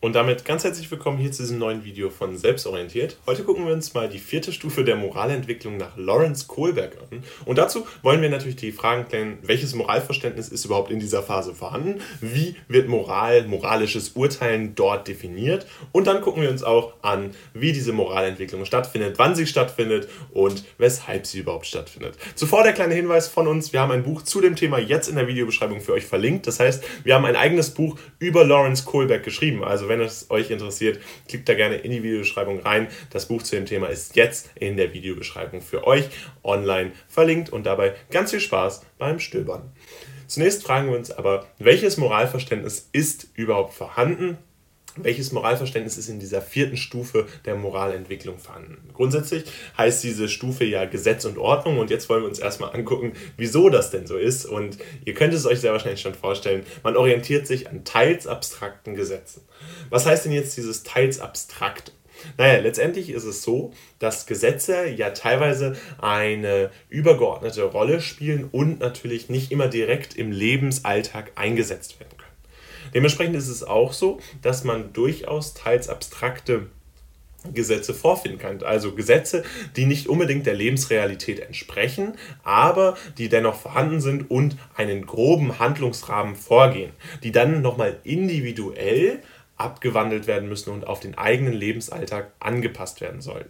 Und damit ganz herzlich willkommen hier zu diesem neuen Video von Selbstorientiert. Heute gucken wir uns mal die vierte Stufe der Moralentwicklung nach Lawrence Kohlberg an. Und dazu wollen wir natürlich die Fragen klären, welches Moralverständnis ist überhaupt in dieser Phase vorhanden? Wie wird Moral, moralisches Urteilen dort definiert? Und dann gucken wir uns auch an, wie diese Moralentwicklung stattfindet, wann sie stattfindet und weshalb sie überhaupt stattfindet. Zuvor der kleine Hinweis von uns, wir haben ein Buch zu dem Thema jetzt in der Videobeschreibung für euch verlinkt. Das heißt, wir haben ein eigenes Buch über Lawrence Kohlberg geschrieben. Also wenn es euch interessiert, klickt da gerne in die Videobeschreibung rein. Das Buch zu dem Thema ist jetzt in der Videobeschreibung für euch online verlinkt und dabei ganz viel Spaß beim Stöbern. Zunächst fragen wir uns aber, welches Moralverständnis ist überhaupt vorhanden? Welches Moralverständnis ist in dieser vierten Stufe der Moralentwicklung vorhanden. Grundsätzlich heißt diese Stufe ja Gesetz und Ordnung und jetzt wollen wir uns erstmal angucken, wieso das denn so ist und ihr könnt es euch sehr wahrscheinlich schon vorstellen, man orientiert sich an teils abstrakten Gesetzen. Was heißt denn jetzt dieses teils abstrakt? Naja, letztendlich ist es so, dass Gesetze ja teilweise eine übergeordnete Rolle spielen und natürlich nicht immer direkt im Lebensalltag eingesetzt werden. Dementsprechend ist es auch so, dass man durchaus teils abstrakte Gesetze vorfinden kann. Also Gesetze, die nicht unbedingt der Lebensrealität entsprechen, aber die dennoch vorhanden sind und einen groben Handlungsrahmen vorgehen, die dann nochmal individuell abgewandelt werden müssen und auf den eigenen Lebensalltag angepasst werden sollen.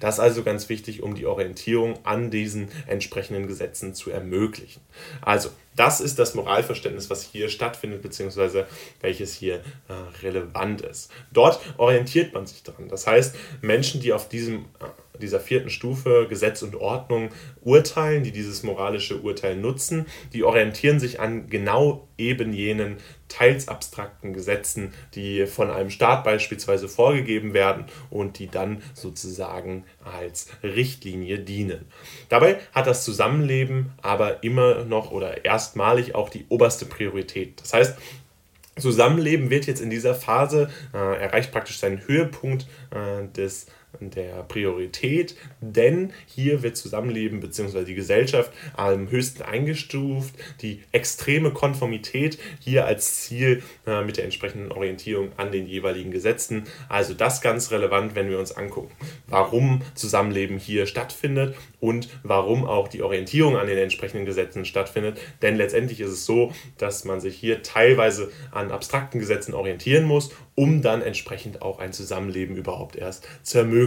Das ist also ganz wichtig, um die Orientierung an diesen entsprechenden Gesetzen zu ermöglichen. Also, das ist das Moralverständnis, was hier stattfindet, beziehungsweise welches hier äh, relevant ist. Dort orientiert man sich dran. Das heißt, Menschen, die auf diesem äh, dieser vierten Stufe Gesetz und Ordnung urteilen, die dieses moralische Urteil nutzen, die orientieren sich an genau eben jenen teils abstrakten Gesetzen, die von einem Staat beispielsweise vorgegeben werden und die dann sozusagen als Richtlinie dienen. Dabei hat das Zusammenleben aber immer noch oder erstmalig auch die oberste Priorität. Das heißt, Zusammenleben wird jetzt in dieser Phase, äh, erreicht praktisch seinen Höhepunkt äh, des der Priorität, denn hier wird Zusammenleben bzw. die Gesellschaft am höchsten eingestuft. Die extreme Konformität hier als Ziel äh, mit der entsprechenden Orientierung an den jeweiligen Gesetzen. Also das ganz relevant, wenn wir uns angucken, warum Zusammenleben hier stattfindet und warum auch die Orientierung an den entsprechenden Gesetzen stattfindet. Denn letztendlich ist es so, dass man sich hier teilweise an abstrakten Gesetzen orientieren muss, um dann entsprechend auch ein Zusammenleben überhaupt erst zu ermöglichen.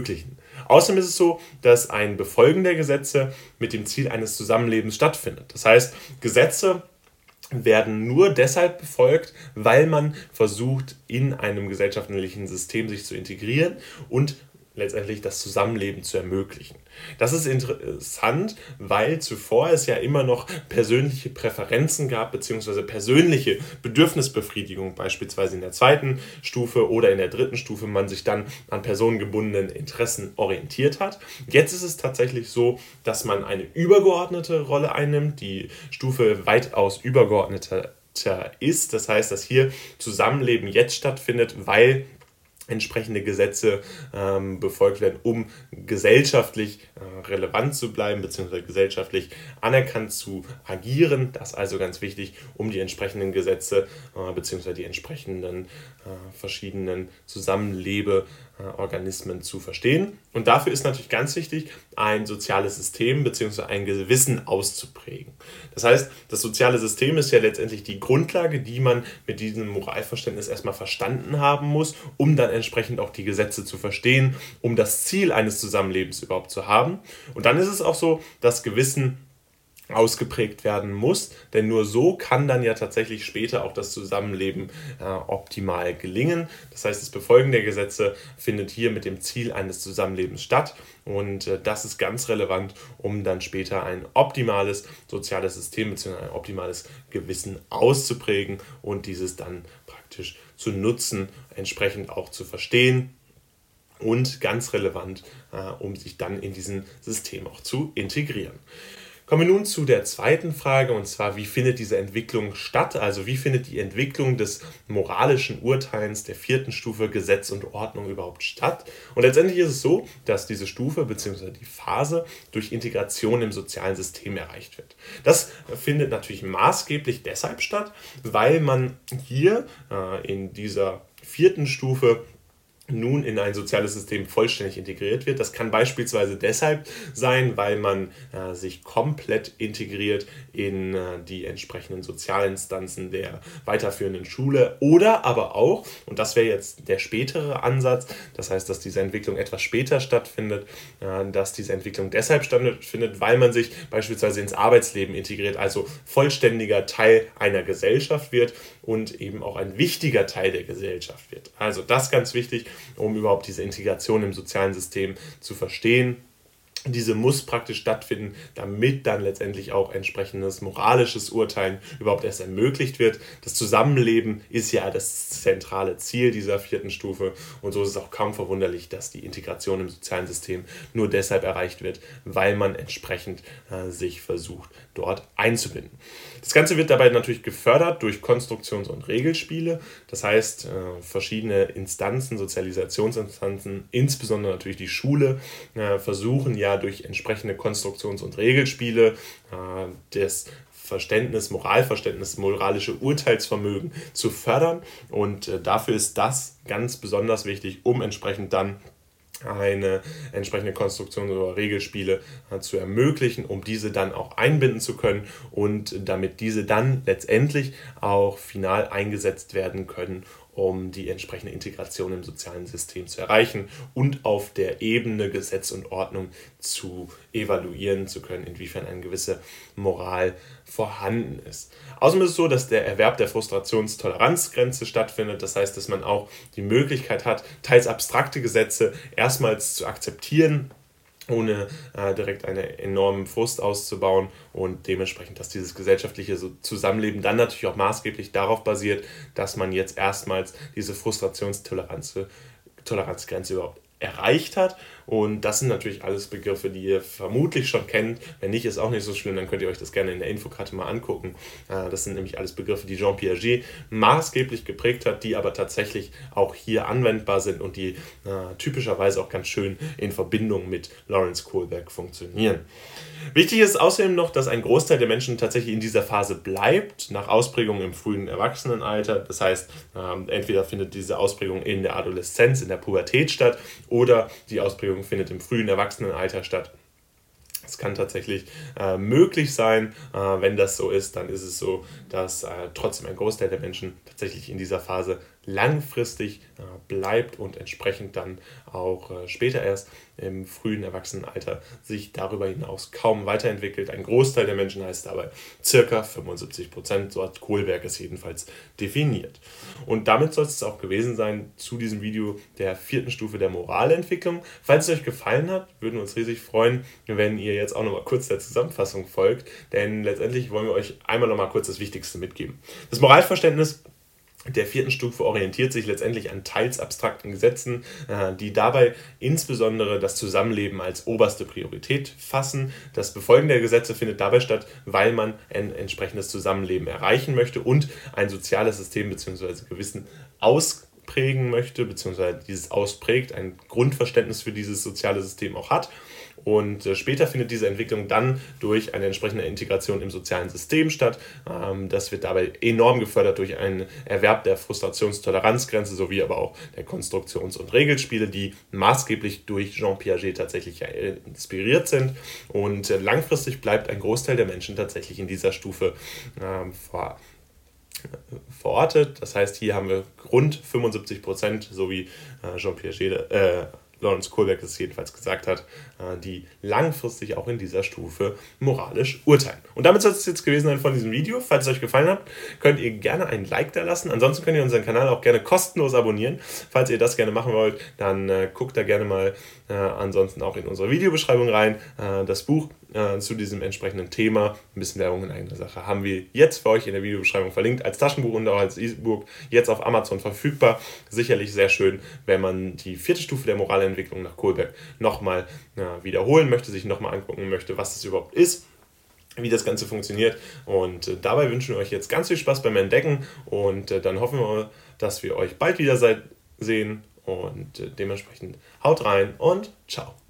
Außerdem ist es so, dass ein Befolgen der Gesetze mit dem Ziel eines Zusammenlebens stattfindet. Das heißt, Gesetze werden nur deshalb befolgt, weil man versucht, in einem gesellschaftlichen System sich zu integrieren und letztendlich das Zusammenleben zu ermöglichen. Das ist interessant, weil zuvor es ja immer noch persönliche Präferenzen gab, beziehungsweise persönliche Bedürfnisbefriedigung, beispielsweise in der zweiten Stufe oder in der dritten Stufe, man sich dann an personengebundenen Interessen orientiert hat. Jetzt ist es tatsächlich so, dass man eine übergeordnete Rolle einnimmt, die Stufe weitaus übergeordneter ist. Das heißt, dass hier Zusammenleben jetzt stattfindet, weil entsprechende Gesetze ähm, befolgt werden, um gesellschaftlich äh, relevant zu bleiben, beziehungsweise gesellschaftlich anerkannt zu agieren. Das ist also ganz wichtig, um die entsprechenden Gesetze äh, beziehungsweise die entsprechenden äh, verschiedenen Zusammenlebeorganismen zu verstehen. Und dafür ist natürlich ganz wichtig, ein soziales System beziehungsweise ein Gewissen auszuprägen. Das heißt, das soziale System ist ja letztendlich die Grundlage, die man mit diesem Moralverständnis erstmal verstanden haben muss, um dann entsprechend auch die Gesetze zu verstehen, um das Ziel eines Zusammenlebens überhaupt zu haben. Und dann ist es auch so, dass Gewissen ausgeprägt werden muss, denn nur so kann dann ja tatsächlich später auch das Zusammenleben äh, optimal gelingen. Das heißt, das Befolgen der Gesetze findet hier mit dem Ziel eines Zusammenlebens statt und äh, das ist ganz relevant, um dann später ein optimales soziales System bzw. ein optimales Gewissen auszuprägen und dieses dann praktisch zu nutzen, entsprechend auch zu verstehen und ganz relevant, äh, um sich dann in diesem System auch zu integrieren. Kommen wir nun zu der zweiten Frage und zwar, wie findet diese Entwicklung statt? Also wie findet die Entwicklung des moralischen Urteils der vierten Stufe Gesetz und Ordnung überhaupt statt? Und letztendlich ist es so, dass diese Stufe bzw. die Phase durch Integration im sozialen System erreicht wird. Das findet natürlich maßgeblich deshalb statt, weil man hier äh, in dieser vierten Stufe nun in ein soziales System vollständig integriert wird. Das kann beispielsweise deshalb sein, weil man äh, sich komplett integriert in äh, die entsprechenden Sozialinstanzen der weiterführenden Schule oder aber auch, und das wäre jetzt der spätere Ansatz, das heißt, dass diese Entwicklung etwas später stattfindet, äh, dass diese Entwicklung deshalb stattfindet, weil man sich beispielsweise ins Arbeitsleben integriert, also vollständiger Teil einer Gesellschaft wird und eben auch ein wichtiger Teil der Gesellschaft wird. Also das ganz wichtig um überhaupt diese Integration im sozialen System zu verstehen diese muss praktisch stattfinden, damit dann letztendlich auch entsprechendes moralisches Urteilen überhaupt erst ermöglicht wird. Das Zusammenleben ist ja das zentrale Ziel dieser vierten Stufe und so ist es auch kaum verwunderlich, dass die Integration im sozialen System nur deshalb erreicht wird, weil man entsprechend äh, sich versucht, dort einzubinden. Das Ganze wird dabei natürlich gefördert durch Konstruktions- und Regelspiele, das heißt äh, verschiedene Instanzen, Sozialisationsinstanzen, insbesondere natürlich die Schule, äh, versuchen ja durch entsprechende Konstruktions- und Regelspiele äh, das Verständnis, Moralverständnis, moralische Urteilsvermögen zu fördern. Und äh, dafür ist das ganz besonders wichtig, um entsprechend dann eine entsprechende Konstruktion oder Regelspiele äh, zu ermöglichen, um diese dann auch einbinden zu können und damit diese dann letztendlich auch final eingesetzt werden können, um die entsprechende Integration im sozialen System zu erreichen und auf der Ebene Gesetz und Ordnung zu evaluieren zu können, inwiefern eine gewisse Moral vorhanden ist. Außerdem ist es so, dass der Erwerb der Frustrationstoleranzgrenze stattfindet. Das heißt, dass man auch die Möglichkeit hat, teils abstrakte Gesetze erstmals zu akzeptieren ohne äh, direkt einen enormen Frust auszubauen und dementsprechend, dass dieses gesellschaftliche Zusammenleben dann natürlich auch maßgeblich darauf basiert, dass man jetzt erstmals diese Frustrationstoleranzgrenze überhaupt erreicht hat. Und das sind natürlich alles Begriffe, die ihr vermutlich schon kennt. Wenn nicht, ist auch nicht so schlimm, dann könnt ihr euch das gerne in der Infokarte mal angucken. Äh, das sind nämlich alles Begriffe, die Jean Piaget maßgeblich geprägt hat, die aber tatsächlich auch hier anwendbar sind und die äh, typischerweise auch ganz schön in Verbindung mit Lawrence Kohlberg funktionieren. Wichtig ist außerdem noch, dass ein Großteil der Menschen tatsächlich in dieser Phase bleibt, nach Ausprägung im frühen Erwachsenenalter. Das heißt, ähm, entweder findet diese Ausprägung in der Adoleszenz, in der Pubertät statt oder die Ausprägung findet im frühen Erwachsenenalter statt. Es kann tatsächlich äh, möglich sein. Äh, wenn das so ist, dann ist es so, dass äh, trotzdem ein Großteil der Menschen tatsächlich in dieser Phase langfristig äh, bleibt und entsprechend dann auch äh, später erst im frühen Erwachsenenalter sich darüber hinaus kaum weiterentwickelt. Ein Großteil der Menschen heißt dabei circa 75 Prozent, so hat Kohlberg es jedenfalls definiert. Und damit soll es auch gewesen sein zu diesem Video der vierten Stufe der Moralentwicklung. Falls es euch gefallen hat, würden wir uns riesig freuen, wenn ihr jetzt auch nochmal kurz der Zusammenfassung folgt, denn letztendlich wollen wir euch einmal nochmal kurz das Wichtigste mitgeben. Das Moralverständnis der vierten Stufe orientiert sich letztendlich an teils abstrakten Gesetzen, äh, die dabei insbesondere das Zusammenleben als oberste Priorität fassen. Das Befolgen der Gesetze findet dabei statt, weil man ein entsprechendes Zusammenleben erreichen möchte und ein soziales System bzw. Gewissen ausprägen möchte, bzw. dieses ausprägt, ein Grundverständnis für dieses soziale System auch hat. Und äh, später findet diese Entwicklung dann durch eine entsprechende Integration im sozialen System statt. Ähm, das wird dabei enorm gefördert durch einen Erwerb der Frustrationstoleranzgrenze sowie aber auch der Konstruktions- und Regelspiele, die maßgeblich durch Jean Piaget tatsächlich inspiriert sind. Und äh, langfristig bleibt ein Großteil der Menschen tatsächlich in dieser Stufe ähm, vor verortet. Das heißt, hier haben wir rund 75 Prozent, so wie äh, Jean Piaget, äh, Lawrence Kohlberg es jedenfalls gesagt hat, äh, die langfristig auch in dieser Stufe moralisch urteilen. Und damit soll es jetzt gewesen sein von diesem Video. Falls es euch gefallen hat, könnt ihr gerne ein Like da lassen. Ansonsten könnt ihr unseren Kanal auch gerne kostenlos abonnieren. Falls ihr das gerne machen wollt, dann äh, guckt da gerne mal äh, ansonsten auch in unsere Videobeschreibung rein. Das Buch äh, zu diesem entsprechenden Thema, ein bisschen Werbung in eigener Sache, haben wir jetzt für euch in der Videobeschreibung verlinkt, als Taschenbuch und auch als E-Book jetzt auf Amazon verfügbar. Sicherlich sehr schön, wenn man die vierte Stufe der Moralentwicklung nach Kohlberg nochmal äh, wiederholen möchte, sich nochmal angucken möchte, was es überhaupt ist wie das Ganze funktioniert. Und äh, dabei wünschen wir euch jetzt ganz viel Spaß beim Entdecken und äh, dann hoffen wir, dass wir euch bald wieder sehen und äh, dementsprechend haut rein und ciao.